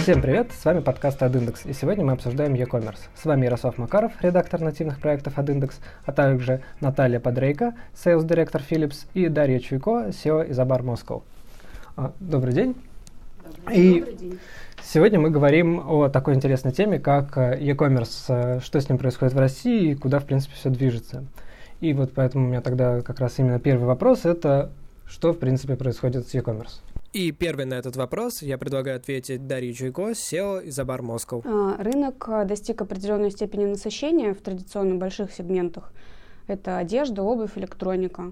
Всем привет, с вами подкаст AdIndex, и сегодня мы обсуждаем e-commerce. С вами Ярослав Макаров, редактор нативных проектов AdIndex, а также Наталья Подрейко, sales директор Philips, и Дарья Чуйко, SEO из Abar Moscow. А, добрый день. Добрый, и добрый день. Сегодня мы говорим о такой интересной теме, как э, e-commerce, э, что с ним происходит в России и куда, в принципе, все движется. И вот поэтому у меня тогда как раз именно первый вопрос – это что, в принципе, происходит с e-commerce? И первый на этот вопрос я предлагаю ответить Дарье Чуйко, SEO из Абар Москва. Рынок э, достиг определенной степени насыщения в традиционно больших сегментах. Это одежда, обувь, электроника.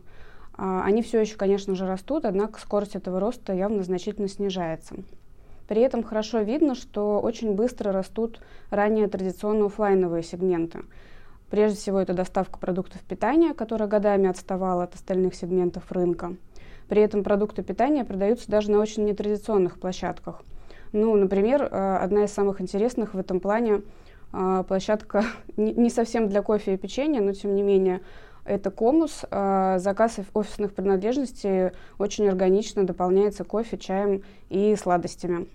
А, они все еще, конечно же, растут, однако скорость этого роста явно значительно снижается. При этом хорошо видно, что очень быстро растут ранее традиционно офлайновые сегменты. Прежде всего, это доставка продуктов питания, которая годами отставала от остальных сегментов рынка – при этом продукты питания продаются даже на очень нетрадиционных площадках. Ну, например, э, одна из самых интересных в этом плане э, площадка не совсем для кофе и печенья, но тем не менее это комус. Э, заказ офисных принадлежностей очень органично дополняется кофе, чаем и сладостями.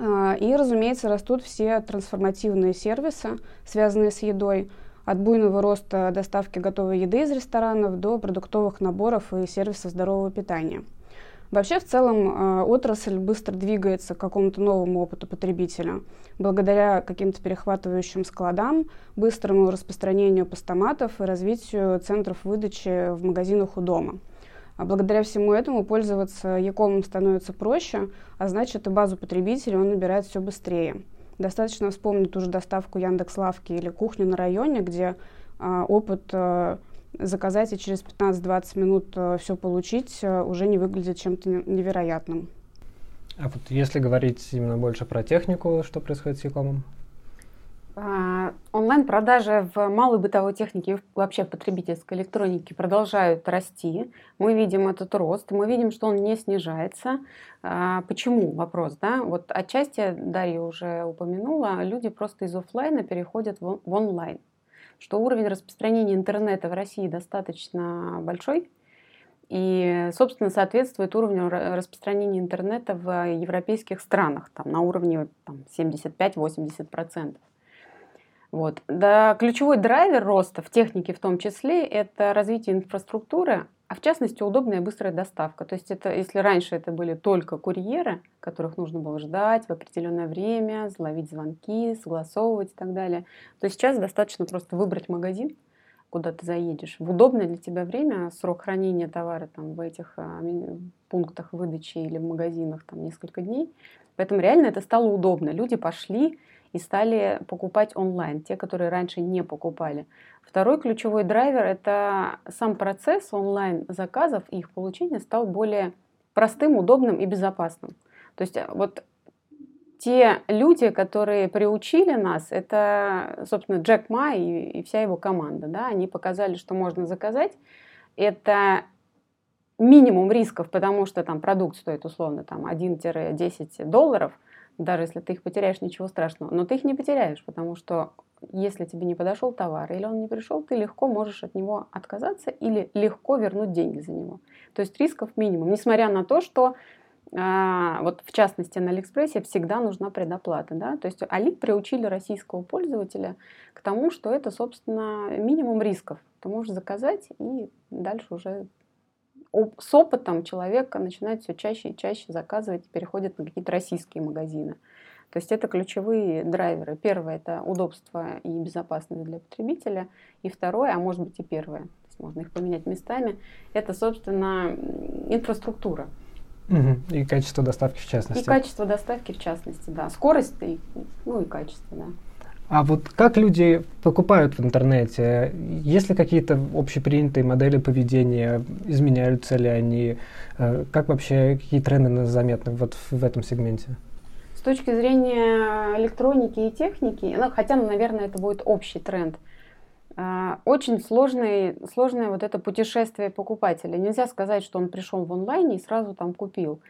И, разумеется, растут все трансформативные сервисы, связанные с едой – от буйного роста доставки готовой еды из ресторанов до продуктовых наборов и сервисов здорового питания. Вообще, в целом, э, отрасль быстро двигается к какому-то новому опыту потребителя. Благодаря каким-то перехватывающим складам, быстрому распространению постаматов и развитию центров выдачи в магазинах у дома. А благодаря всему этому пользоваться Якомом становится проще, а значит и базу потребителей он набирает все быстрее. Достаточно вспомнить ту же доставку Яндекс Лавки или кухню на районе, где а, опыт а, заказать и через 15-20 минут а, все получить а, уже не выглядит чем-то невероятным. А вот если говорить именно больше про технику, что происходит с Якомом? А, онлайн-продажи в малой бытовой технике и вообще в потребительской электронике продолжают расти. Мы видим этот рост, мы видим, что он не снижается. А, почему? Вопрос, да? Вот отчасти Дарья уже упомянула, люди просто из офлайна переходят в онлайн. Что уровень распространения интернета в России достаточно большой, и, собственно, соответствует уровню распространения интернета в европейских странах, там, на уровне там, 75-80%. Вот. Да, ключевой драйвер роста в технике в том числе – это развитие инфраструктуры, а в частности удобная и быстрая доставка. То есть это, если раньше это были только курьеры, которых нужно было ждать в определенное время, ловить звонки, согласовывать и так далее, то сейчас достаточно просто выбрать магазин, куда ты заедешь, в удобное для тебя время, срок хранения товара там, в этих а, пунктах выдачи или в магазинах там, несколько дней. Поэтому реально это стало удобно. Люди пошли и стали покупать онлайн, те, которые раньше не покупали. Второй ключевой драйвер – это сам процесс онлайн-заказов и их получения стал более простым, удобным и безопасным. То есть э, вот те люди, которые приучили нас, это, собственно, Джек Ма и, и вся его команда. Да? Они показали, что можно заказать. Это минимум рисков, потому что там продукт стоит условно там 1-10 долларов – даже если ты их потеряешь, ничего страшного. Но ты их не потеряешь, потому что если тебе не подошел товар или он не пришел, ты легко можешь от него отказаться или легко вернуть деньги за него. То есть рисков минимум, несмотря на то, что а, вот в частности на Алиэкспрессе всегда нужна предоплата. Да? То есть Али приучили российского пользователя к тому, что это, собственно, минимум рисков. Ты можешь заказать и дальше уже с опытом человек начинает все чаще и чаще заказывать и переходит на какие-то российские магазины. То есть это ключевые драйверы. Первое – это удобство и безопасность для потребителя. И второе, а может быть и первое, то есть можно их поменять местами, это, собственно, инфраструктура. Угу. И качество доставки в частности. И качество доставки в частности, да. Скорость, и, ну и качество, да. А вот как люди покупают в интернете? Есть ли какие-то общепринятые модели поведения? Изменяются ли они? Э, как вообще, какие тренды заметны вот в этом сегменте? С точки зрения электроники и техники, ну, хотя, ну, наверное, это будет общий тренд, э, очень сложный, сложное вот это путешествие покупателя. Нельзя сказать, что он пришел в онлайне и сразу там купил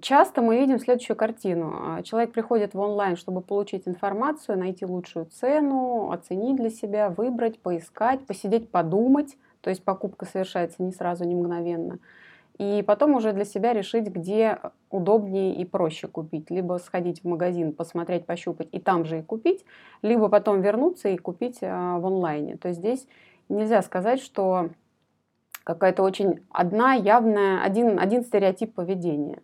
часто мы видим следующую картину. А, человек приходит в онлайн, чтобы получить информацию, найти лучшую цену, оценить для себя, выбрать, поискать, посидеть, подумать. То есть покупка совершается не сразу, не мгновенно. и потом уже для себя решить, где удобнее и проще купить. Либо сходить в магазин, посмотреть, пощупать и там же и купить, либо потом вернуться и купить а, в онлайне. То есть здесь нельзя сказать, что какая-то очень одна явная, один, один стереотип поведения.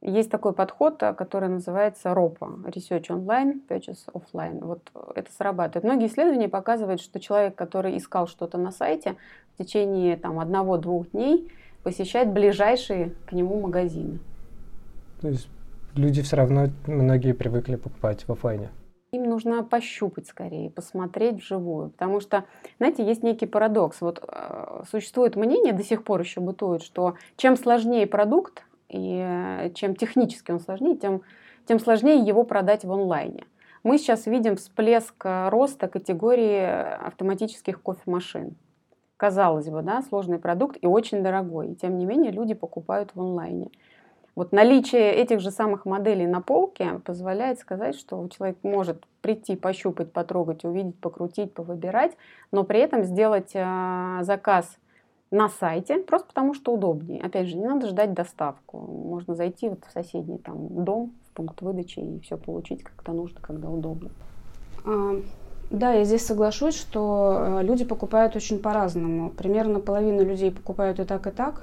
Есть такой подход, а, который называется ROPA – Research Online, Purchase Offline. Вот это срабатывает. Многие исследования показывают, что человек, который искал что-то на сайте, в течение там, одного-двух дней – посещать ближайшие к нему магазины. То есть люди все равно, многие привыкли покупать в офлайне. Им нужно пощупать скорее, посмотреть вживую. Потому что, знаете, есть некий парадокс. Вот э, существует мнение, до сих пор еще бытует, что чем сложнее продукт, и чем технически он сложнее, тем, тем сложнее его продать в онлайне. Мы сейчас видим всплеск э, роста категории автоматических кофемашин казалось бы, да, сложный продукт и очень дорогой. И тем не менее люди покупают в онлайне. Вот наличие этих же самых моделей на полке позволяет сказать, что человек может прийти, пощупать, потрогать, увидеть, покрутить, повыбирать, но при этом сделать э, заказ на сайте, просто потому что удобнее. Опять же, не надо ждать доставку. Можно зайти вот в соседний там, дом, в пункт выдачи и все получить как-то нужно, когда удобно. А, да, я здесь соглашусь, что э, люди покупают очень по-разному. Примерно половина людей покупают и так, и так.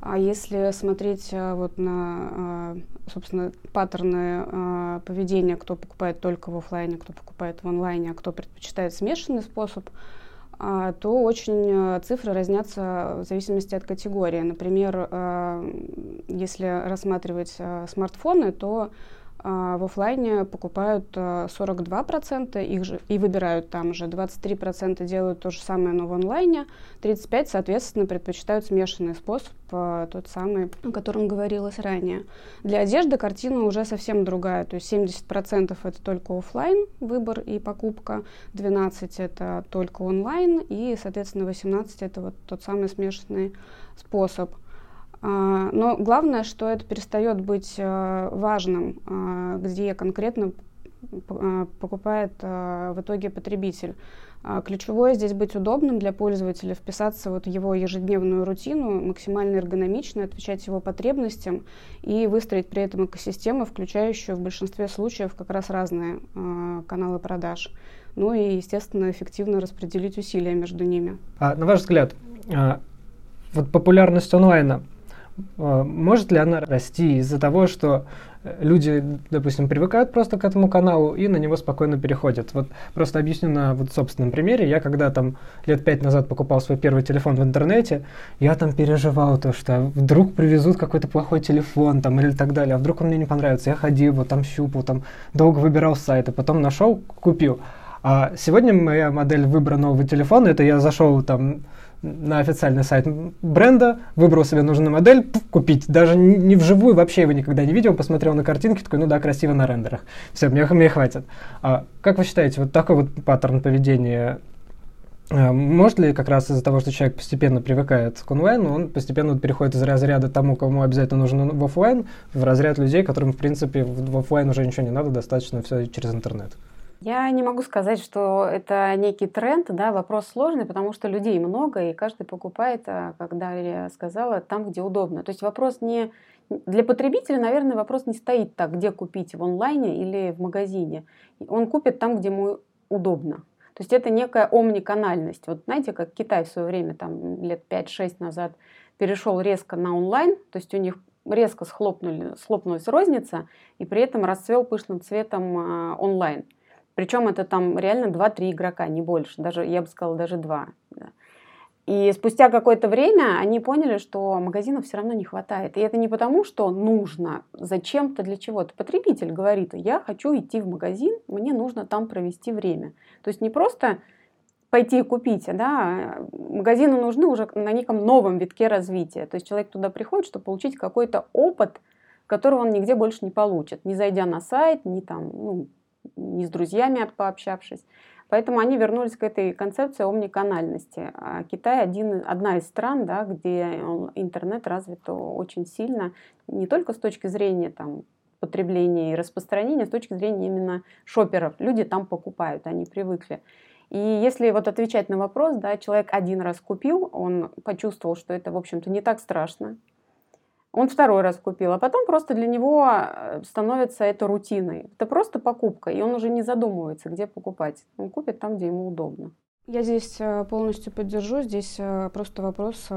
А если смотреть э, вот на, э, собственно, паттерны поведения, кто покупает только в офлайне, кто покупает в онлайне, а кто предпочитает смешанный способ, то очень цифры разнятся в зависимости от категории. Например, если рассматривать смартфоны, то а, в офлайне покупают 42%, а, их же, и выбирают там же. 23% делают то же самое, но в онлайне. 35% соответственно предпочитают смешанный способ, а, тот самый, о котором говорилось ранее. Для одежды картина уже совсем другая. То есть 70% это только офлайн выбор и покупка, 12% это только онлайн, и, соответственно, 18% это вот тот самый смешанный способ. А, но главное, что это перестает быть э, важным, а, где конкретно а, покупает в итоге потребитель. Ключевое здесь быть удобным для пользователя, вписаться вот в его ежедневную рутину, максимально эргономично отвечать его потребностям и выстроить при этом экосистему, включающую в большинстве случаев как раз разные каналы продаж. Ну и, естественно, эффективно распределить усилия между ними. А, на ваш взгляд, вот популярность онлайна может ли она расти из-за того, что э, люди, допустим, привыкают просто к этому каналу и на него спокойно переходят. Вот просто объясню на вот собственном примере. Я когда там лет пять назад покупал свой первый телефон в интернете, я там переживал то, что вдруг привезут какой-то плохой телефон там или так далее, а вдруг он мне не понравится. Я ходил, вот там щупал, там долго выбирал сайты, потом нашел, купил. А сегодня моя модель выбора нового телефона, это я зашел там на официальный сайт бренда, выбрал себе нужную модель, пух, купить. Даже не вживую, вообще его никогда не видел, посмотрел на картинки, такой, ну да, красиво на рендерах. Все, мне, мне хватит. А как вы считаете, вот такой вот паттерн поведения а, может ли как раз из-за того, что человек постепенно привыкает к онлайну, он постепенно переходит из разряда тому, кому обязательно нужно в офлайн, в разряд людей, которым, в принципе, в офлайн уже ничего не надо, достаточно все через интернет? Я не могу сказать, что это некий тренд, да, вопрос сложный, потому что людей много, и каждый покупает, а, когда я сказала, там, где удобно. То есть вопрос не... Для потребителя, наверное, вопрос не стоит так, где купить, в онлайне или в магазине. Он купит там, где ему удобно. То есть это некая омниканальность. Вот знаете, как Китай в свое время, там лет 5-6 назад, перешел резко на онлайн, то есть у них резко схлопнули, схлопнулась розница, и при этом расцвел пышным цветом а, онлайн. Причем это там реально 2-3 игрока, не больше. Даже, я бы сказала, даже 2. Да. И спустя какое-то время они поняли, что магазинов все равно не хватает. И это не потому, что нужно зачем-то для чего-то. Потребитель говорит, я хочу идти в магазин, мне нужно там провести время. То есть не просто пойти и купить, да, магазины нужны уже на неком новом витке развития. То есть человек туда приходит, чтобы получить какой-то опыт, которого он нигде больше не получит, не зайдя на сайт, не там, ну, не с друзьями пообщавшись. Поэтому они вернулись к этой концепции омниканальности. А Китай один, одна из стран, да, где интернет развит очень сильно, не только с точки зрения там, потребления и распространения, а с точки зрения именно шоперов. Люди там покупают, они привыкли. И если вот отвечать на вопрос, да, человек один раз купил, он почувствовал, что это, в общем-то, не так страшно. Он второй раз купил, а потом просто для него э, становится это рутиной. Это просто покупка, и он уже не задумывается, где покупать. Он купит там, где ему удобно. Я здесь э, полностью поддержу. Здесь э, просто вопрос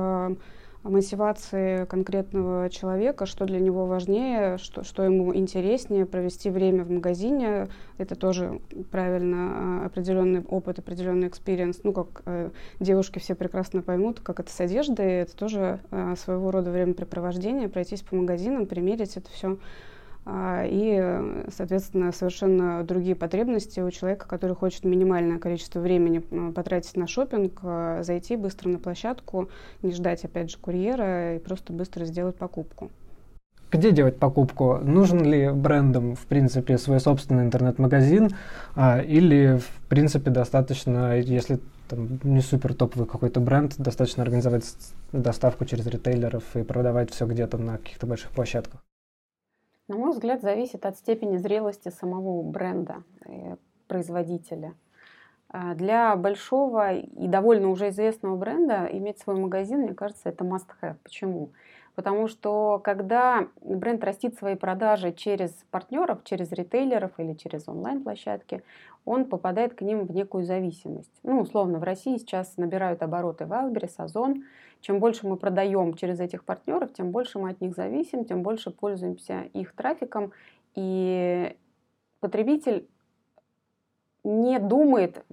мотивации конкретного человека, что для него важнее, что, что ему интереснее, провести время в магазине. Это тоже правильно определенный опыт, определенный experience. Ну, как э, девушки все прекрасно поймут, как это с одеждой. Это тоже э, своего рода времяпрепровождение, пройтись по магазинам, примерить это все а, и, соответственно, совершенно другие потребности у человека, который хочет минимальное количество времени потратить на шопинг, а, зайти быстро на площадку, не ждать, опять же, курьера и просто быстро сделать покупку. Где делать покупку? Нужен ли брендам, в принципе, свой собственный интернет-магазин? А, или, в принципе, достаточно, если там, не супер топовый какой-то бренд, достаточно организовать доставку через ритейлеров и продавать все где-то на каких-то больших площадках? На мой взгляд, зависит от степени зрелости самого бренда, э, производителя. А, для большого и довольно уже известного бренда иметь свой магазин, мне кажется, это must-have. Почему? Потому что когда бренд растит свои продажи через партнеров, через ритейлеров или через онлайн-площадки, он попадает к ним в некую зависимость. Ну, условно, в России сейчас набирают обороты Wildberries, Озон. Чем больше мы продаем через этих партнеров, тем больше мы от них зависим, тем больше пользуемся их трафиком. И потребитель не думает,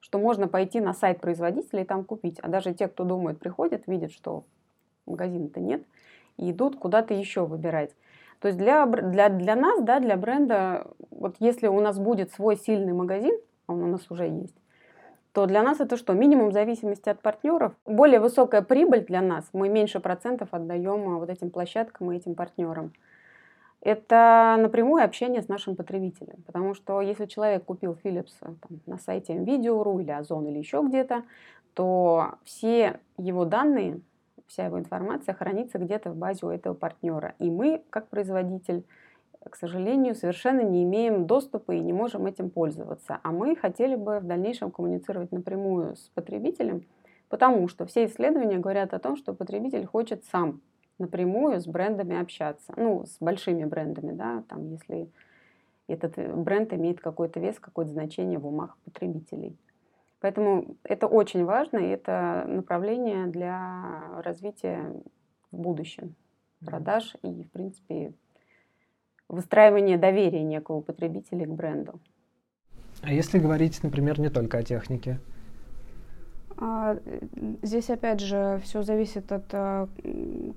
что можно пойти на сайт производителя и там купить. А даже те, кто думает, приходят, видят, что магазина-то нет, и идут куда-то еще выбирать. То есть для, для, для нас, да, для бренда, вот если у нас будет свой сильный магазин, а он у нас уже есть, то для нас это что? Минимум зависимости от партнеров. Более высокая прибыль для нас. Мы меньше процентов отдаем а, вот этим площадкам и этим партнерам. Это напрямую общение с нашим потребителем. Потому что если человек купил Philips э, там, на сайте Nvidia.ru или Озон или еще где-то, то все его данные вся его информация хранится где-то в базе у этого партнера. И мы, как производитель, к сожалению, совершенно не имеем доступа и не можем этим пользоваться. А мы хотели бы в дальнейшем коммуницировать напрямую с потребителем, потому что все исследования говорят о том, что потребитель хочет сам напрямую с брендами общаться. Ну, с большими брендами, да, там, если этот бренд имеет какой-то вес, какое-то значение в умах потребителей. Поэтому это очень важно, и это направление для развития в будущем продаж и, в принципе, выстраивания доверия некого потребителя к бренду. А если говорить, например, не только о технике? А, здесь, опять же, все зависит от а,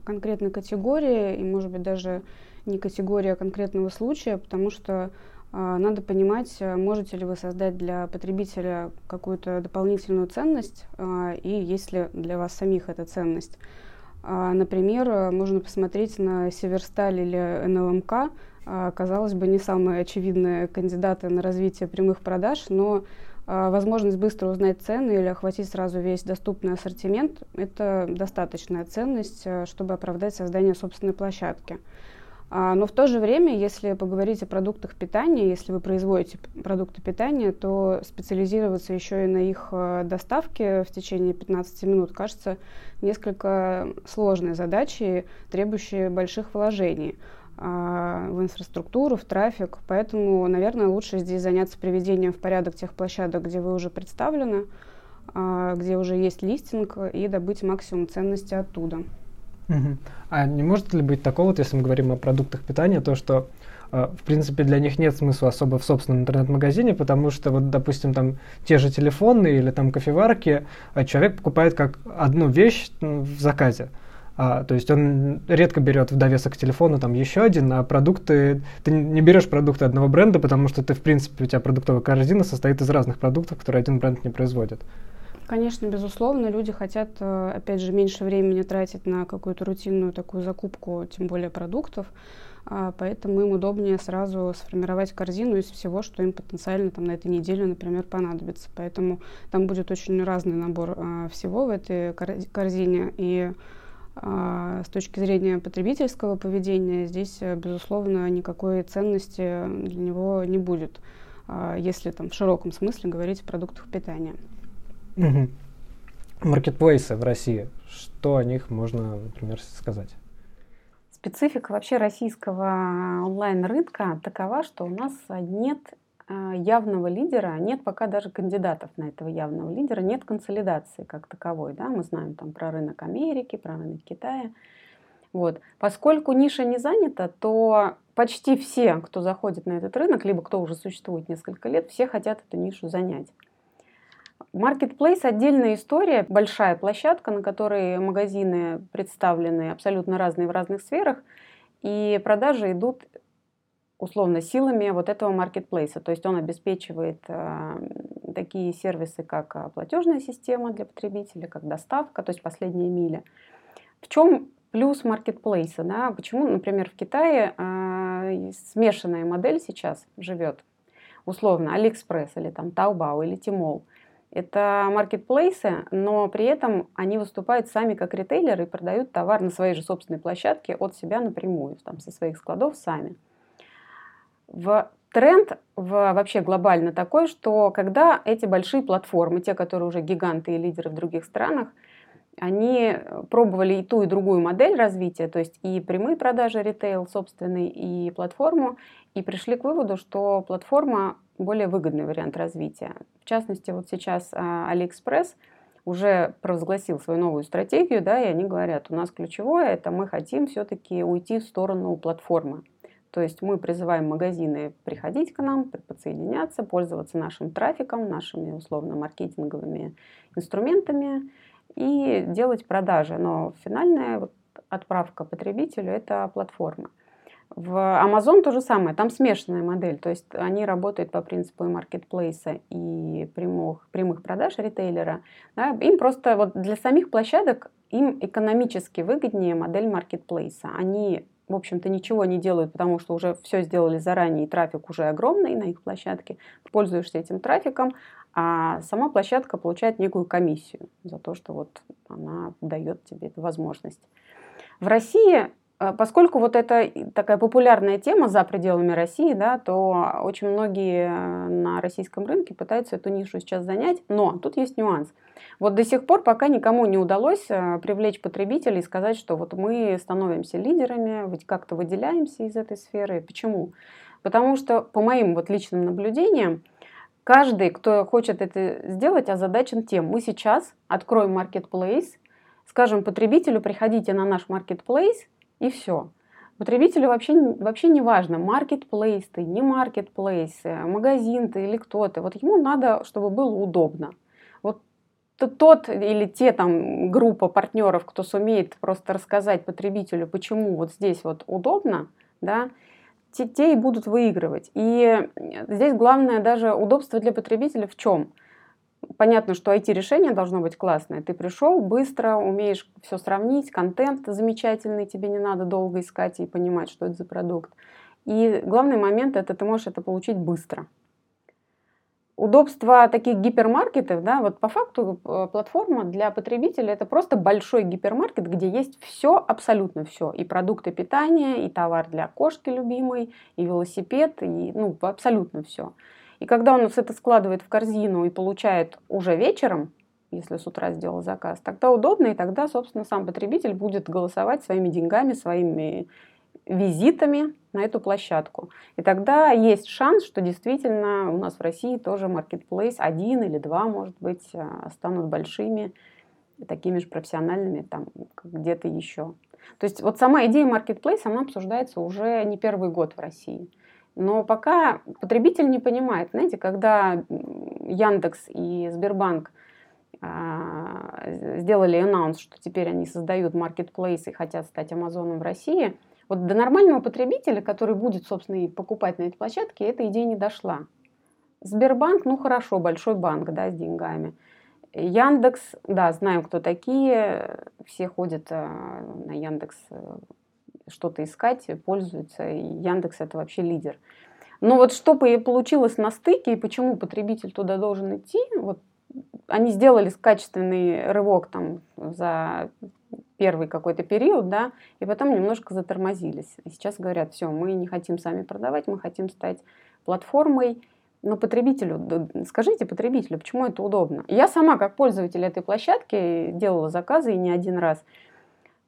конкретной категории и, может быть, даже не категории, а конкретного случая, потому что надо понимать, э, можете ли вы создать для потребителя какую-то дополнительную ценность, а, и есть ли для вас самих эта ценность. А, например, можно посмотреть на Северсталь или НЛМК. Казалось бы, не самые очевидные кандидаты на развитие прямых продаж, но возможность быстро узнать цены или охватить сразу весь доступный ассортимент – это достаточная ценность, э, чтобы оправдать создание собственной площадки. А, но в то же время, если поговорить о продуктах питания, если вы производите продукты питания, то специализироваться еще и на их э, доставке в течение 15 минут кажется несколько сложной задачей, требующей больших вложений а, в инфраструктуру, в трафик. Поэтому, наверное, лучше здесь заняться приведением в порядок тех площадок, где вы уже представлены, а, где уже есть листинг, и добыть максимум ценности оттуда. А не может ли быть такого, вот, если мы говорим о продуктах питания, то что э, в принципе, для них нет смысла особо в собственном интернет-магазине, потому что, вот, допустим, там те же телефоны или там кофеварки а человек покупает как одну вещь в заказе. А, то есть он редко берет в довесок к телефону там еще один, а продукты, ты не берешь продукты одного бренда, потому что ты, в принципе, у тебя продуктовая корзина состоит из разных продуктов, которые один бренд не производит. Конечно, безусловно, люди хотят, э, опять же, меньше времени тратить на какую-то рутинную такую закупку, тем более продуктов, а, поэтому им удобнее сразу сформировать корзину из всего, что им потенциально там, на этой неделе, например, понадобится. Поэтому там будет очень разный набор а, всего в этой корзине. И а, с точки зрения потребительского поведения здесь, э, безусловно, никакой ценности для него не будет. если там в широком смысле говорить о продуктах питания. Маркетплейсы в России, что о них можно, например, сказать? Специфика вообще российского онлайн-рынка такова, что у нас нет а, явного лидера, нет пока даже кандидатов на этого явного лидера, нет консолидации как таковой. Да? Мы знаем там про рынок Америки, про рынок Китая. Вот. Поскольку ниша не занята, то почти все, кто заходит на этот рынок, либо кто уже существует несколько лет, все хотят эту нишу занять. Marketplace – отдельная история, большая площадка, на которой магазины представлены абсолютно разные в разных сферах, и продажи идут условно силами вот этого маркетплейса. То есть он обеспечивает э, такие сервисы, как э, платежная система для потребителя, как доставка, то есть последняя миля. В чем плюс маркетплейса? Да? Почему, например, в Китае э, смешанная модель сейчас живет? Условно, Алиэкспресс или там Taobao или Tmall. Это маркетплейсы, но при этом они выступают сами как ритейлеры и продают товар на своей же собственной площадке от себя напрямую, там, со своих складов сами. В тренд в, вообще глобально такой, что когда эти большие платформы, те, которые уже гиганты и лидеры в других странах, они пробовали и ту, и другую модель развития, то есть и прямые продажи ритейл собственный, и платформу, и пришли к выводу, что платформа более выгодный вариант развития. В частности, вот сейчас AliExpress уже провозгласил свою новую стратегию, да, и они говорят, у нас ключевое, это мы хотим все-таки уйти в сторону платформы. То есть мы призываем магазины приходить к нам, подсоединяться, пользоваться нашим трафиком, нашими условно маркетинговыми инструментами и делать продажи. Но финальная вот отправка потребителю – это платформа. В Amazon то же самое, там смешанная модель, то есть они работают по принципу и маркетплейса, и прямых, прямых продаж ритейлера. Да, им просто вот для самих площадок им экономически выгоднее модель маркетплейса. Они в общем-то, ничего не делают, потому что уже все сделали заранее, и трафик уже огромный на их площадке. Пользуешься этим трафиком, а сама площадка получает некую комиссию за то, что вот она дает тебе эту возможность. В России поскольку вот это такая популярная тема за пределами России, да, то очень многие э, на российском рынке пытаются эту нишу сейчас занять, но тут есть нюанс. Вот до сих пор пока никому не удалось э, привлечь потребителей и сказать, что вот мы становимся лидерами, как-то выделяемся из этой сферы. Почему? Потому что по моим вот личным наблюдениям, каждый, кто хочет это сделать, озадачен тем, мы сейчас откроем marketplace, скажем потребителю, приходите на наш marketplace, и все. Потребителю вообще, вообще не важно, маркетплейс ты, не маркетплейс, магазин ты или кто ты. Вот ему надо, чтобы было удобно. Вот тот или те там группа партнеров, кто сумеет просто рассказать потребителю, почему вот здесь вот удобно, да, те, те и будут выигрывать. И здесь главное даже удобство для потребителя в чем? Понятно, что IT-решение должно быть классное. Ты пришел быстро, умеешь все сравнить, контент замечательный, тебе не надо долго искать и понимать, что это за продукт. И главный момент это ты можешь это получить быстро. Удобство таких гипермаркетов, да, вот по факту э, платформа для потребителя это просто большой гипермаркет, где есть все, абсолютно все. И продукты питания, и товар для кошки любимой, и велосипед, и ну, абсолютно все. И когда он это складывает в корзину и получает уже вечером, если с утра сделал заказ, тогда удобно, и тогда, собственно, сам потребитель будет голосовать своими деньгами, своими визитами на эту площадку. И тогда есть шанс, что действительно у нас в России тоже маркетплейс один или два, может быть, а, станут большими, такими же профессиональными, там, где-то еще. То есть вот сама идея маркетплейса, она обсуждается уже не первый год в России. Но пока потребитель не понимает, знаете, когда Яндекс и Сбербанк а, сделали анонс, что теперь они создают маркетплейс и хотят стать Амазоном в России, вот до нормального потребителя, который будет, собственно, и покупать на этой площадке, эта идея не дошла. Сбербанк, ну хорошо, большой банк, да, с деньгами. Яндекс, да, знаем, кто такие, все ходят а, на Яндекс э, что-то искать, пользуются. И Яндекс это вообще лидер. Но вот что получилось на стыке и почему потребитель туда должен идти, вот они сделали качественный рывок там за первый какой-то период, да, и потом немножко затормозились. И сейчас говорят, все, мы не хотим сами продавать, мы хотим стать платформой, Но потребителю, скажите потребителю, почему это удобно. Я сама, как пользователь этой площадки, делала заказы и не один раз.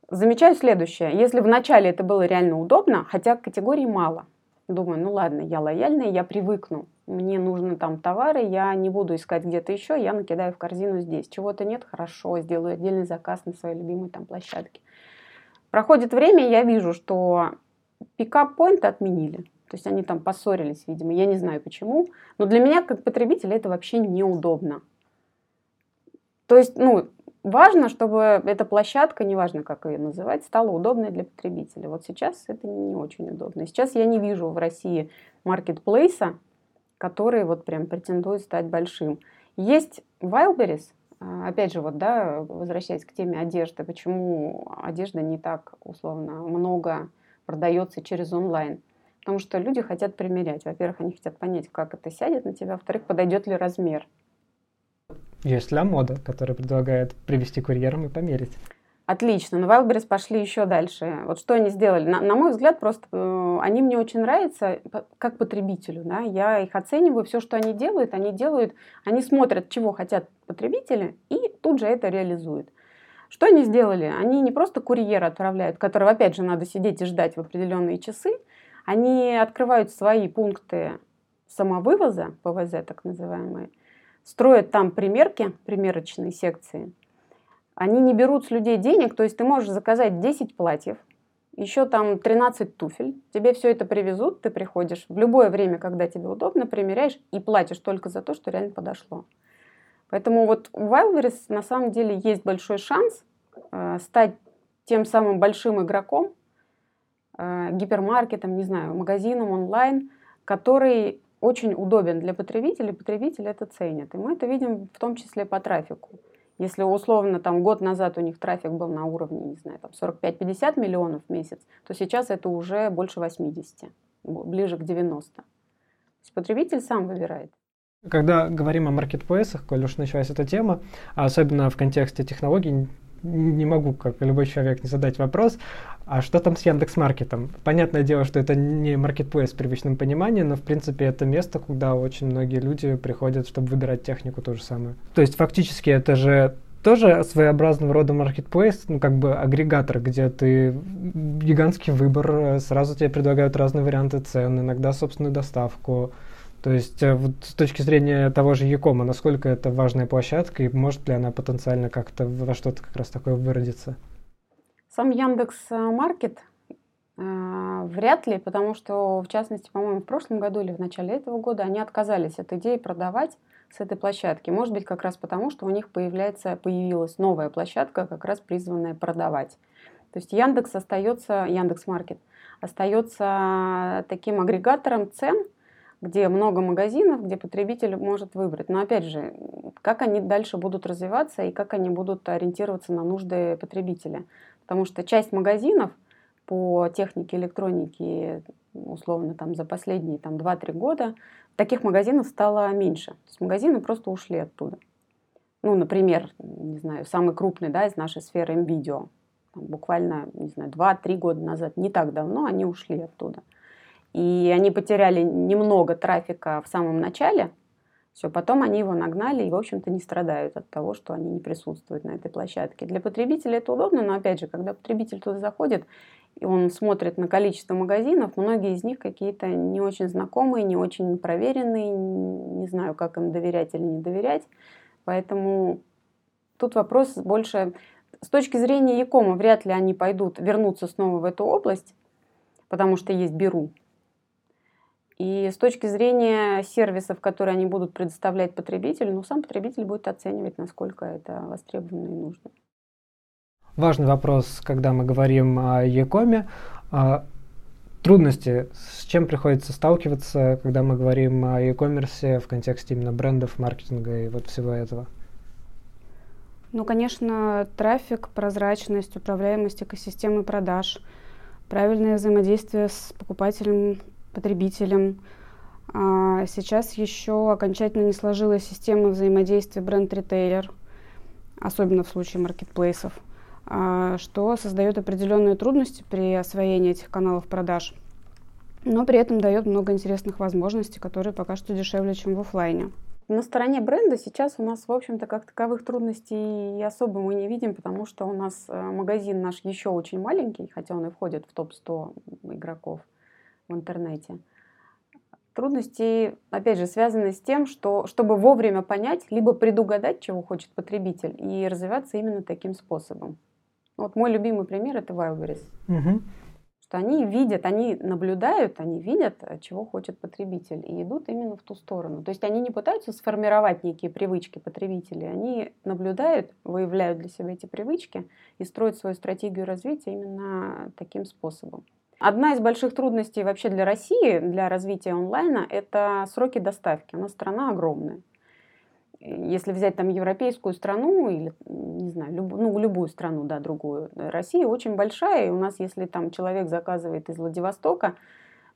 Замечаю следующее. Если вначале это было реально удобно, хотя категорий мало, думаю, ну ладно, я лояльная, я привыкну. Мне нужны там товары, я не буду искать где-то еще, я накидаю в корзину здесь. Чего-то нет, хорошо, сделаю отдельный заказ на своей любимой там площадке. Проходит время, я вижу, что пикап-поинт отменили. То есть они там поссорились, видимо, я не знаю почему. Но для меня, как потребителя, это вообще неудобно. То есть, ну, важно, чтобы эта площадка, неважно, как ее называть, стала удобной для потребителя. Вот сейчас это не очень удобно. Сейчас я не вижу в России маркетплейса, который вот прям претендует стать большим. Есть Wildberries, а, опять же, вот, да, возвращаясь к теме одежды, почему одежда не так условно много продается через онлайн. Потому что люди хотят примерять. Во-первых, они хотят понять, как это сядет на тебя. Во-вторых, подойдет ли размер. Есть Ля Мода, которая предлагает привести курьером и померить. Отлично, но Wildberries пошли еще дальше. Вот что они сделали? На, на мой взгляд, просто э, они мне очень нравятся как потребителю. Да? Я их оцениваю, все, что они делают, они делают, они смотрят, чего хотят потребители, и тут же это реализуют. Что они сделали? Они не просто курьера отправляют, которого, опять же, надо сидеть и ждать в определенные часы, они открывают свои пункты самовывоза, ПВЗ так называемые, строят там примерки, примерочные секции. Они не берут с людей денег, то есть ты можешь заказать 10 платьев, еще там 13 туфель, тебе все это привезут, ты приходишь в любое время, когда тебе удобно, примеряешь и платишь только за то, что реально подошло. Поэтому вот у Wildberries на самом деле есть большой шанс э, стать тем самым большим игроком, Э, гипермаркетом, не знаю, магазином онлайн, который очень удобен для потребителей, потребители это ценят. И мы это видим в том числе по трафику. Если условно там год назад у них трафик был на уровне, не знаю, там 45-50 миллионов в месяц, то сейчас это уже больше 80, ближе к 90. То есть потребитель сам выбирает. Когда говорим о маркетплейсах, коль уж началась эта тема, а особенно в контексте технологий, не могу, как любой человек, не задать вопрос, а что там с Яндекс Маркетом? Понятное дело, что это не маркетплейс в привычном понимании, но в принципе это место, куда очень многие люди приходят, чтобы выбирать технику то же самое. То есть фактически это же тоже своеобразного рода маркетплейс, ну как бы агрегатор, где ты гигантский выбор, сразу тебе предлагают разные варианты цен, иногда собственную доставку, то есть э, вот с точки зрения того же Якома, насколько это важная площадка и может ли она потенциально как-то во что-то как раз такое выродиться? Сам Яндекс Маркет э, вряд ли, потому что, в частности, по-моему, в прошлом году или в начале этого года они отказались от идеи продавать с этой площадки. Может быть, как раз потому, что у них появляется, появилась новая площадка, как раз призванная продавать. То есть Яндекс остается, Яндекс Маркет остается таким агрегатором цен, где много магазинов, где потребитель может выбрать. Но опять же, как они дальше будут развиваться и как они будут ориентироваться на нужды потребителя. Потому что часть магазинов по технике электроники, условно, там, за последние там, 2-3 года, таких магазинов стало меньше. То есть магазины просто ушли оттуда. Ну, например, не знаю, самый крупный да, из нашей сферы МВидео. Буквально, не знаю, 2-3 года назад, не так давно, они ушли оттуда и они потеряли немного трафика в самом начале, все, потом они его нагнали и, в общем-то, не страдают от того, что они не присутствуют на этой площадке. Для потребителя это удобно, но, опять же, когда потребитель туда заходит, и он смотрит на количество магазинов, многие из них какие-то не очень знакомые, не очень проверенные, не знаю, как им доверять или не доверять. Поэтому тут вопрос больше... С точки зрения Якома вряд ли они пойдут, вернуться снова в эту область, потому что есть Беру, и с точки зрения сервисов, которые они будут предоставлять потребителю, ну, сам потребитель будет оценивать, насколько это востребовано и нужно. Важный вопрос, когда мы говорим о Якоме. А трудности, с чем приходится сталкиваться, когда мы говорим о e-commerce в контексте именно брендов, маркетинга и вот всего этого? Ну, конечно, трафик, прозрачность, управляемость экосистемы продаж, правильное взаимодействие с покупателем потребителям. А сейчас еще окончательно не сложилась система взаимодействия бренд-ритейлер, особенно в случае маркетплейсов, а, что создает определенные трудности при освоении этих каналов продаж. но при этом дает много интересных возможностей, которые пока что дешевле, чем в офлайне. На стороне бренда сейчас у нас, в общем-то, как таковых трудностей особо мы не видим, потому что у нас э, магазин наш еще очень маленький, хотя он и входит в топ-100 игроков в интернете. Трудности, опять же, связаны с тем, что чтобы вовремя понять, либо предугадать, чего хочет потребитель, и развиваться именно таким способом. Вот мой любимый пример – это Wildberries. Угу. Что они видят, они наблюдают, они видят, чего хочет потребитель, и идут именно в ту сторону. То есть они не пытаются сформировать некие привычки потребителей, они наблюдают, выявляют для себя эти привычки и строят свою стратегию развития именно таким способом. Одна из больших трудностей вообще для России, для развития онлайна, это сроки доставки. У нас страна огромная. Если взять там европейскую страну или, не знаю, люб, ну, любую страну, да, другую, Россия очень большая, и у нас, если там человек заказывает из Владивостока,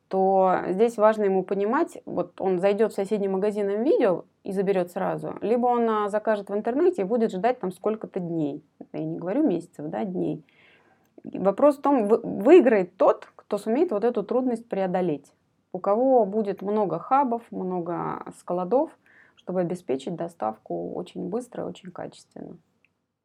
то здесь важно ему понимать, вот он зайдет в соседний магазин видео и заберет сразу, либо он а, закажет в интернете и будет ждать там сколько-то дней. Я не говорю месяцев, да, дней. Вопрос в том, выиграет тот, кто сумеет вот эту трудность преодолеть. У кого будет много хабов, много складов, чтобы обеспечить доставку очень быстро и очень качественно.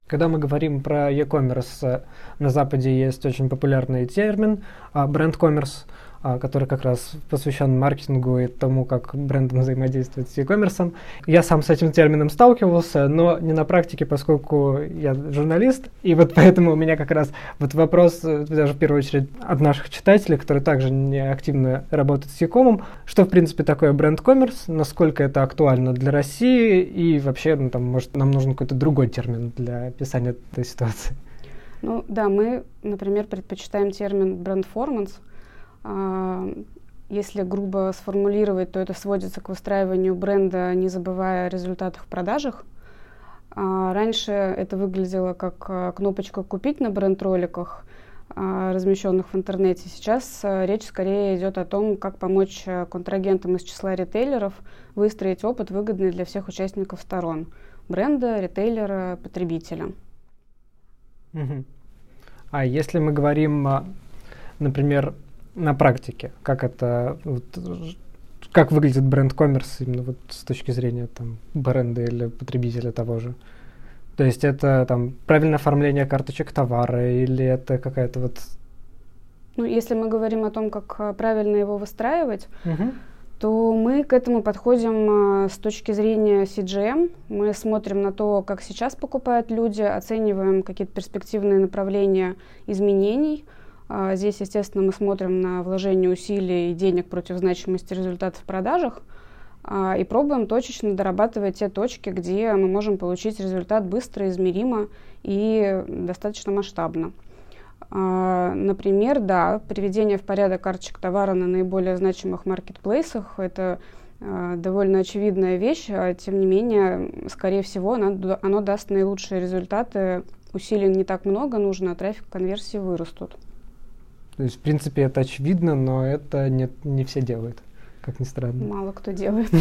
Когда мы говорим про e-commerce, на Западе есть очень популярный термин а, бренд-коммерс. А, который как раз посвящен маркетингу и тому, как брендом взаимодействует с e-commerce. Я сам с этим термином сталкивался, но не на практике, поскольку я журналист, и вот поэтому у меня как раз вот вопрос, э, даже в первую очередь от наших читателей, которые также не активно работают с e-com, что в принципе такое бренд-коммерс, насколько это актуально для России? И вообще, ну, там, может, нам нужен какой-то другой термин для описания этой ситуации. Ну да, мы, например, предпочитаем термин бренд-форманс, если грубо сформулировать, то это сводится к выстраиванию бренда, не забывая о результатах в продажах. А, раньше это выглядело как а, кнопочка «Купить» на бренд-роликах, размещенных в интернете. Сейчас речь скорее идет о том, как помочь контрагентам из числа ритейлеров выстроить опыт, выгодный для всех участников сторон – бренда, ритейлера, потребителя. А если мы говорим, например, на практике? Как это, вот, как выглядит бренд-коммерс именно вот с точки зрения там, бренда или потребителя того же? То есть это там правильное оформление карточек товара или это какая-то вот... Ну, если мы говорим о том, как э, правильно его выстраивать, угу. то мы к этому подходим э, с точки зрения CGM. Мы смотрим на то, как сейчас покупают люди, оцениваем какие-то перспективные направления изменений – а, здесь, естественно, мы смотрим на вложение усилий и денег против значимости результатов в продажах а, и пробуем точечно дорабатывать те точки, где мы можем получить результат быстро, измеримо и достаточно масштабно. А, например, да, приведение в порядок карточек товара на наиболее значимых маркетплейсах – это довольно очевидная вещь, а тем не менее, скорее всего, оно, оно даст наилучшие результаты. Усилий не так много нужно, а трафик конверсии вырастут. То есть, в принципе, это очевидно, но это не, не все делают, как ни странно. Мало кто делает.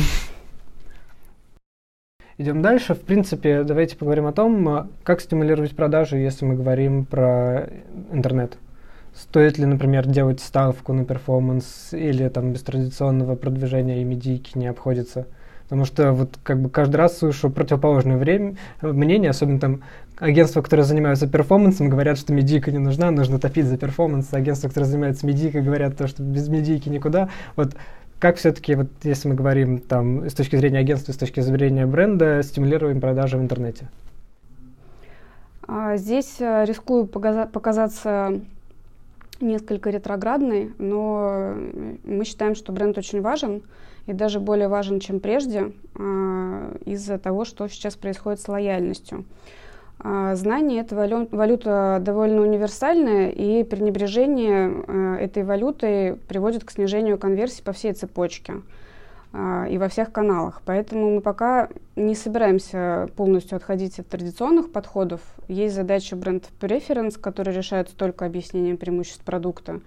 Идем дальше. В принципе, давайте поговорим о том, как стимулировать продажи, если мы говорим про интернет. Стоит ли, например, делать ставку на перформанс или там без традиционного продвижения и медийки не обходится? Потому что вот как бы каждый раз слышу противоположное время, мнение, особенно там агентства, которые занимаются перформансом, говорят, что медийка не нужна, нужно топить за перформанс. Агентства, которые занимаются медийкой, говорят, то, что без медийки никуда. Вот как все-таки, вот если мы говорим там с точки зрения агентства, с точки зрения бренда, стимулируем продажи в интернете? А, здесь э, рискую показаться несколько ретроградной, но мы считаем, что бренд очень важен и даже более важен, чем прежде, а, из-за того, что сейчас происходит с лояльностью. А, знание – это валюта довольно универсальная, и пренебрежение а, этой валютой приводит к снижению конверсии по всей цепочке и во всех каналах. Поэтому мы пока не собираемся полностью отходить от традиционных подходов. Есть задача бренд preference, которая решается только объяснением преимуществ продукта.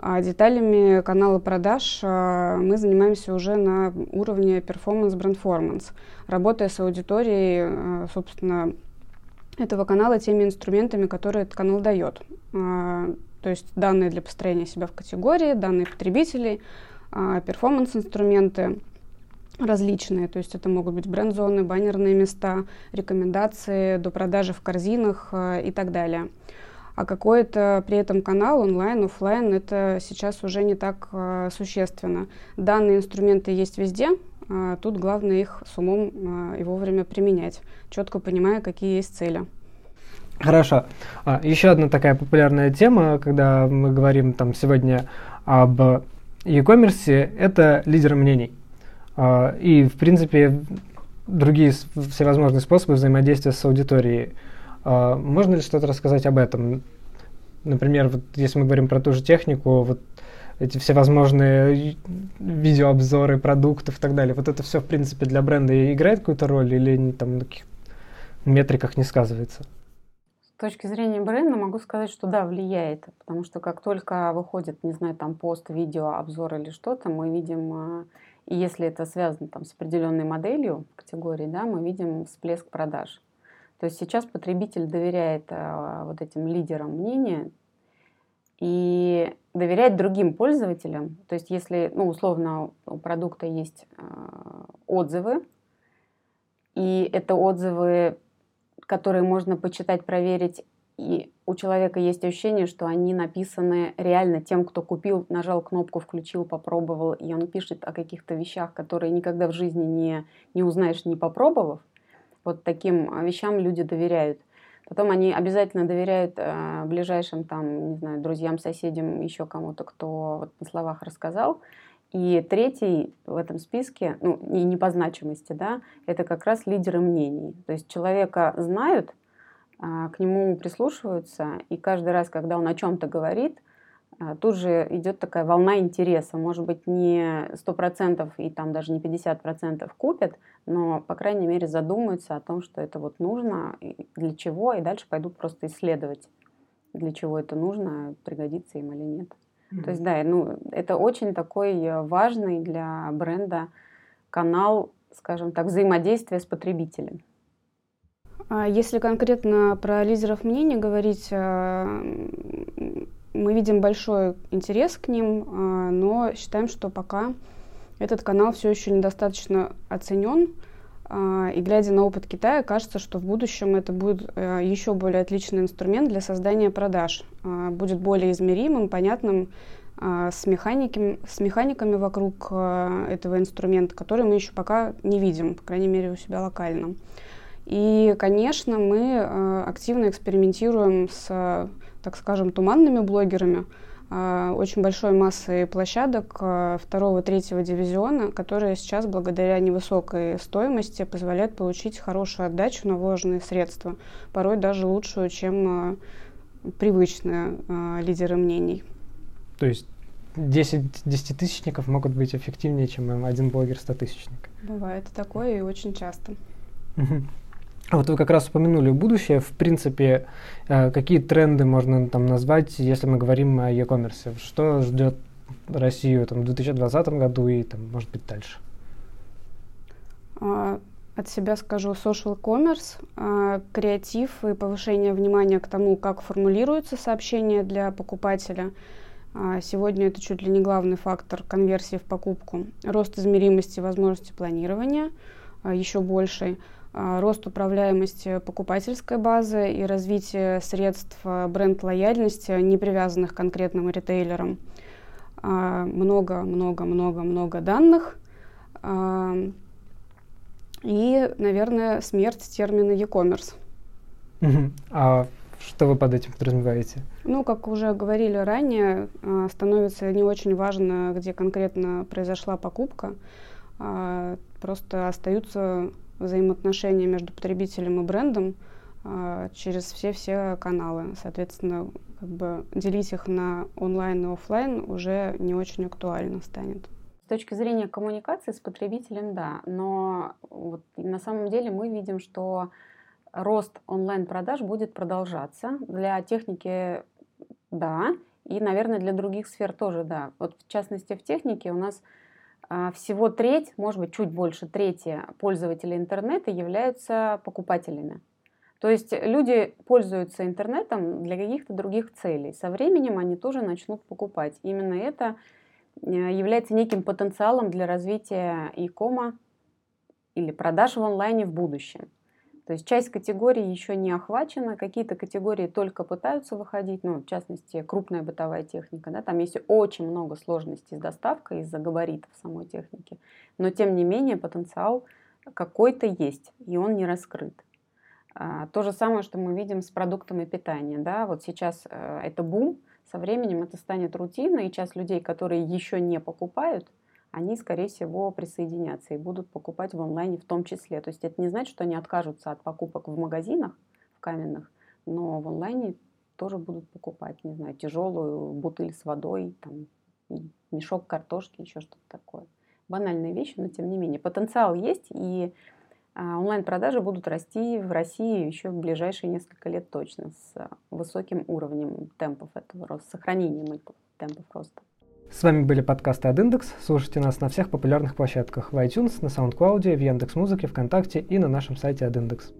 А деталями канала продаж а, мы занимаемся уже на уровне performance brandformance, работая с аудиторией, а, собственно, этого канала теми инструментами, которые этот канал дает. То есть данные для построения себя в категории, данные потребителей, а, перформанс-инструменты различные. То есть это могут быть бренд-зоны, баннерные места, рекомендации до продажи в корзинах а, и так далее. А какой-то при этом канал онлайн, офлайн, это сейчас уже не так существенно. Данные инструменты есть везде, а тут главное их с умом э, и вовремя применять, четко понимая, какие есть цели. Хорошо. А, еще одна такая популярная тема, когда мы говорим там сегодня об e-commerce, это лидер мнений. А, и, в принципе, другие всевозможные способы взаимодействия с аудиторией. А, можно ли что-то рассказать об этом? Например, вот если мы говорим про ту же технику, вот эти всевозможные видеообзоры продуктов и так далее, вот это все, в принципе, для бренда играет какую-то роль или там на каких метриках не сказывается? С точки зрения бренда могу сказать, что да, влияет, потому что как только выходит, не знаю, там пост, видео, обзор или что-то, мы видим, а, и если это связано там с определенной моделью категории, да, мы видим всплеск продаж. То есть сейчас потребитель доверяет а, вот этим лидерам мнения и доверяет другим пользователям. То есть если, ну, условно, у продукта есть а, отзывы, и это отзывы которые можно почитать, проверить, и у человека есть ощущение, что они написаны реально тем, кто купил, нажал кнопку, включил, попробовал, и он пишет о каких-то вещах, которые никогда в жизни не, не узнаешь, не попробовав. Вот таким а, вещам люди доверяют. Потом они обязательно доверяют э, ближайшим там, не знаю, друзьям, соседям, еще кому-то, кто вот на словах рассказал. И третий в этом списке, ну, не, не по значимости, да, это как раз лидеры мнений. То есть человека знают, а, к нему прислушиваются, и каждый раз, когда он о чем-то говорит, тут же идет такая волна интереса. Может быть, не 100% и там даже не 50% купят, но, по крайней мере, задумаются о том, что это вот нужно, для чего, и дальше пойдут просто исследовать, для чего это нужно, пригодится им или нет. Mm-hmm. То есть, да, ну, это очень такой э, важный для бренда канал, скажем так, взаимодействия с потребителем. А если конкретно про лидеров мнений говорить, э, мы видим большой интерес к ним, э, но считаем, что пока этот канал все еще недостаточно оценен. А, и глядя на опыт Китая, кажется, что в будущем это будет э, еще более отличный инструмент для создания продаж. А, будет более измеримым, понятным, а, с, механиками, с механиками вокруг этого инструмента, которые мы еще пока не видим, по крайней мере, у себя локально. И, конечно, мы активно экспериментируем с, так скажем, туманными блогерами, а, очень большой массой площадок а, второго, третьего дивизиона, которые сейчас благодаря невысокой стоимости позволяют получить хорошую отдачу на вложенные средства, порой даже лучшую, чем а, привычные лидеры мнений. То есть 10 десятитысячников могут быть эффективнее, чем один блогер 100 тысячник. Бывает такое и очень часто. А вот вы как раз упомянули будущее. В принципе, э, какие тренды можно там назвать, если мы говорим о e-commerce? Что ждет Россию там, в 2020 году и, там, может быть, дальше? А, от себя скажу social commerce, а, креатив и повышение внимания к тому, как формулируются сообщения для покупателя. Сегодня это чуть ли не главный фактор конверсии в покупку. Рост измеримости возможности планирования еще больший – рост управляемости покупательской базы и развитие средств бренд-лояльности, не привязанных к конкретным ритейлерам. Много-много-много-много данных. А, и, наверное, смерть термина e-commerce. А что вы под этим подразумеваете? Ну, как уже говорили ранее, а, становится не очень важно, где конкретно произошла покупка. Просто остаются взаимоотношения между потребителем и брендом а, через все-все каналы. Соответственно, как бы делить их на онлайн и офлайн уже не очень актуально станет. С точки зрения коммуникации с потребителем, да, но вот на самом деле мы видим, что рост онлайн-продаж будет продолжаться. Для техники – да, и, наверное, для других сфер тоже да. Вот в частности в технике у нас всего треть, может быть, чуть больше трети пользователей интернета являются покупателями. То есть люди пользуются интернетом для каких-то других целей. Со временем они тоже начнут покупать. Именно это э, является неким потенциалом для развития e-кома или продаж в онлайне в будущем. То есть часть категорий еще не охвачена, какие-то категории только пытаются выходить, ну, в частности, крупная бытовая техника, да, там есть очень много сложностей с доставкой из-за габаритов самой техники, но тем не менее потенциал какой-то есть, и он не раскрыт. А, то же самое, что мы видим с продуктами питания, да, вот сейчас э, это бум, со временем это станет рутиной, и часть людей, которые еще не покупают, они, скорее всего, присоединятся и будут покупать в онлайне в том числе. То есть это не значит, что они откажутся от покупок в магазинах, в каменных, но в онлайне тоже будут покупать, не знаю, тяжелую бутыль с водой, там, мешок картошки, еще что-то такое. Банальные вещи, но тем не менее. Потенциал есть, и а, онлайн-продажи будут расти в России еще в ближайшие несколько лет точно, с высоким уровнем темпов этого роста, сохранением темпов роста. С вами были подкасты от Индекс. Слушайте нас на всех популярных площадках в iTunes, на SoundCloud, в Яндекс.Музыке, ВКонтакте и на нашем сайте от Индекс.